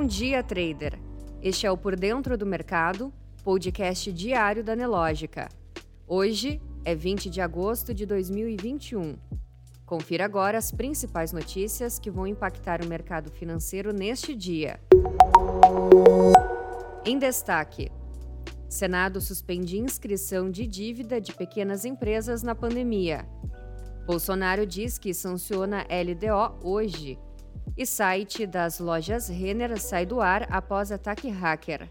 Bom dia, trader! Este é o Por Dentro do Mercado, podcast diário da Nelógica. Hoje é 20 de agosto de 2021. Confira agora as principais notícias que vão impactar o mercado financeiro neste dia. Em destaque: Senado suspende inscrição de dívida de pequenas empresas na pandemia. Bolsonaro diz que sanciona LDO hoje e site das lojas Renner sai do ar após ataque hacker.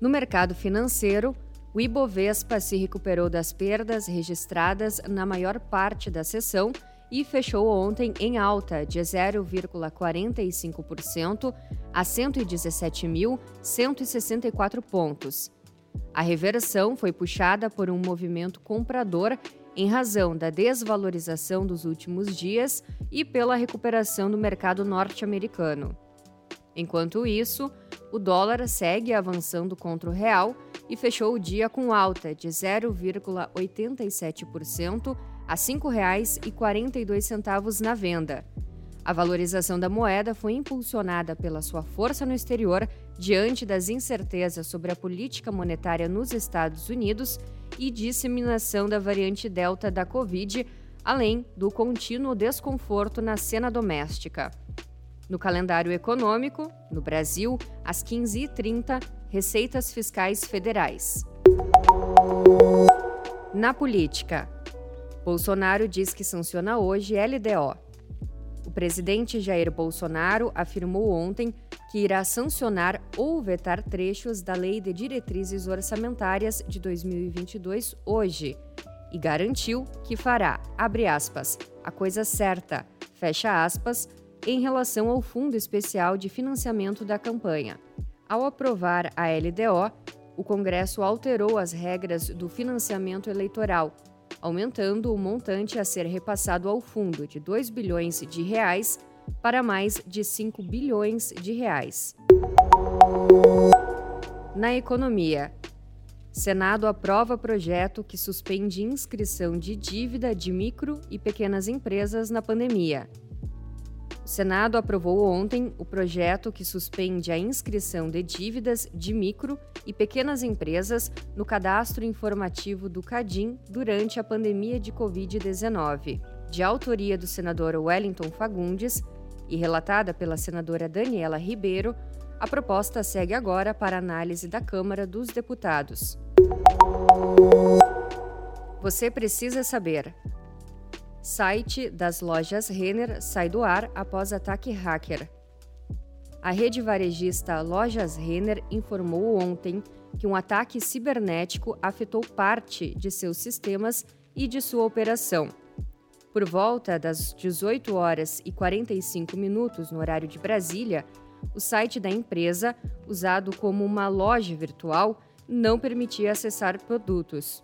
No mercado financeiro, o Ibovespa se recuperou das perdas registradas na maior parte da sessão e fechou ontem em alta de 0,45% a 117.164 pontos. A reversão foi puxada por um movimento comprador em razão da desvalorização dos últimos dias e pela recuperação do mercado norte-americano. Enquanto isso, o dólar segue avançando contra o real e fechou o dia com alta de 0,87% a R$ 5,42 na venda. A valorização da moeda foi impulsionada pela sua força no exterior diante das incertezas sobre a política monetária nos Estados Unidos e disseminação da variante Delta da Covid, além do contínuo desconforto na cena doméstica. No calendário econômico, no Brasil, às 15h30, Receitas Fiscais Federais. Na política, Bolsonaro diz que sanciona hoje LDO. O presidente Jair Bolsonaro afirmou ontem que irá sancionar ou vetar trechos da Lei de Diretrizes Orçamentárias de 2022 hoje e garantiu que fará, abre aspas, a coisa certa, fecha aspas, em relação ao Fundo Especial de Financiamento da Campanha. Ao aprovar a LDO, o Congresso alterou as regras do financiamento eleitoral, aumentando o montante a ser repassado ao fundo de 2 bilhões de reais para mais de 5 bilhões de reais. Na economia, Senado aprova projeto que suspende inscrição de dívida de micro e pequenas empresas na pandemia. O Senado aprovou ontem o projeto que suspende a inscrição de dívidas de micro e pequenas empresas no cadastro informativo do CADIM durante a pandemia de Covid-19. De autoria do senador Wellington Fagundes, e relatada pela senadora Daniela Ribeiro, a proposta segue agora para análise da Câmara dos Deputados. Você precisa saber. Site das lojas Renner sai do ar após ataque hacker. A rede varejista Lojas Renner informou ontem que um ataque cibernético afetou parte de seus sistemas e de sua operação. Por volta das 18 horas e 45 minutos no horário de Brasília, o site da empresa, usado como uma loja virtual, não permitia acessar produtos.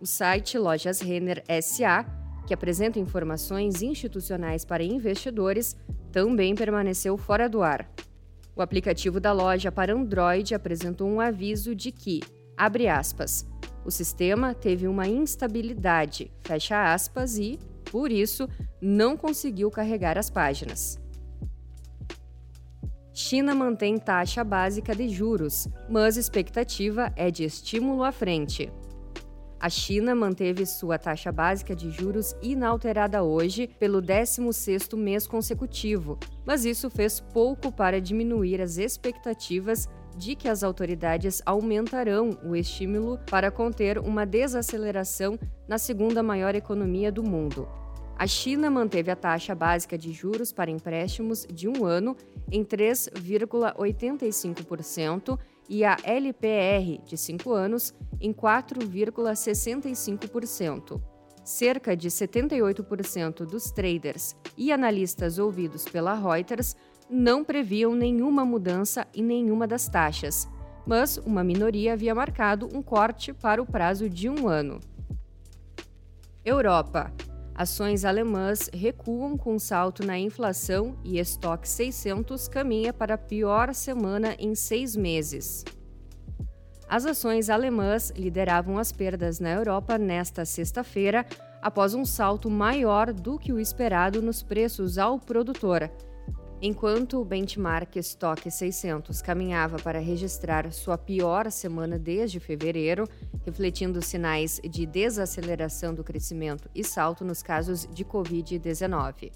O site Lojas Renner SA, que apresenta informações institucionais para investidores, também permaneceu fora do ar. O aplicativo da loja para Android apresentou um aviso de que, abre aspas, o sistema teve uma instabilidade, fecha aspas, e, por isso, não conseguiu carregar as páginas. China mantém taxa básica de juros, mas expectativa é de estímulo à frente. A China manteve sua taxa básica de juros inalterada hoje pelo 16º mês consecutivo, mas isso fez pouco para diminuir as expectativas de que as autoridades aumentarão o estímulo para conter uma desaceleração na segunda maior economia do mundo. A China manteve a taxa básica de juros para empréstimos de um ano em 3,85% e a LPR de cinco anos em 4,65%. Cerca de 78% dos traders e analistas ouvidos pela Reuters não previam nenhuma mudança em nenhuma das taxas, mas uma minoria havia marcado um corte para o prazo de um ano. Europa. Ações alemãs recuam com salto na inflação e estoque 600 caminha para a pior semana em seis meses. As ações alemãs lideravam as perdas na Europa nesta sexta-feira, após um salto maior do que o esperado nos preços ao produtor. Enquanto o benchmark Stock 600 caminhava para registrar sua pior semana desde fevereiro, refletindo sinais de desaceleração do crescimento e salto nos casos de Covid-19.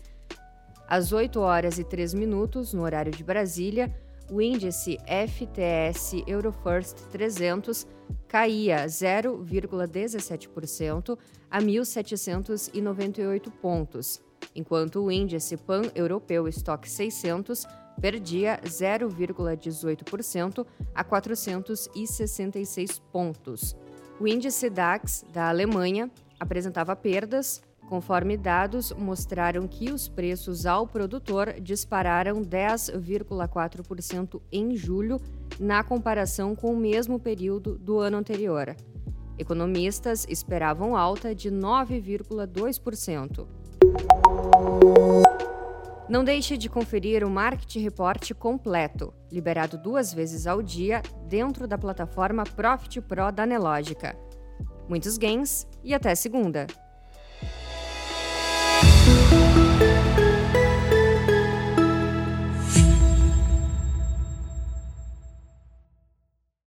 Às 8 horas e 3 minutos, no horário de Brasília, o índice FTS Eurofirst 300 caía 0,17% a 1.798 pontos enquanto o índice pan-europeu Stock 600 perdia 0,18% a 466 pontos. O índice DAX da Alemanha apresentava perdas, conforme dados mostraram que os preços ao produtor dispararam 10,4% em julho, na comparação com o mesmo período do ano anterior. Economistas esperavam alta de 9,2%. Não deixe de conferir o Market Report completo, liberado duas vezes ao dia dentro da plataforma Profit Pro da Nelogica. Muitos gains e até segunda!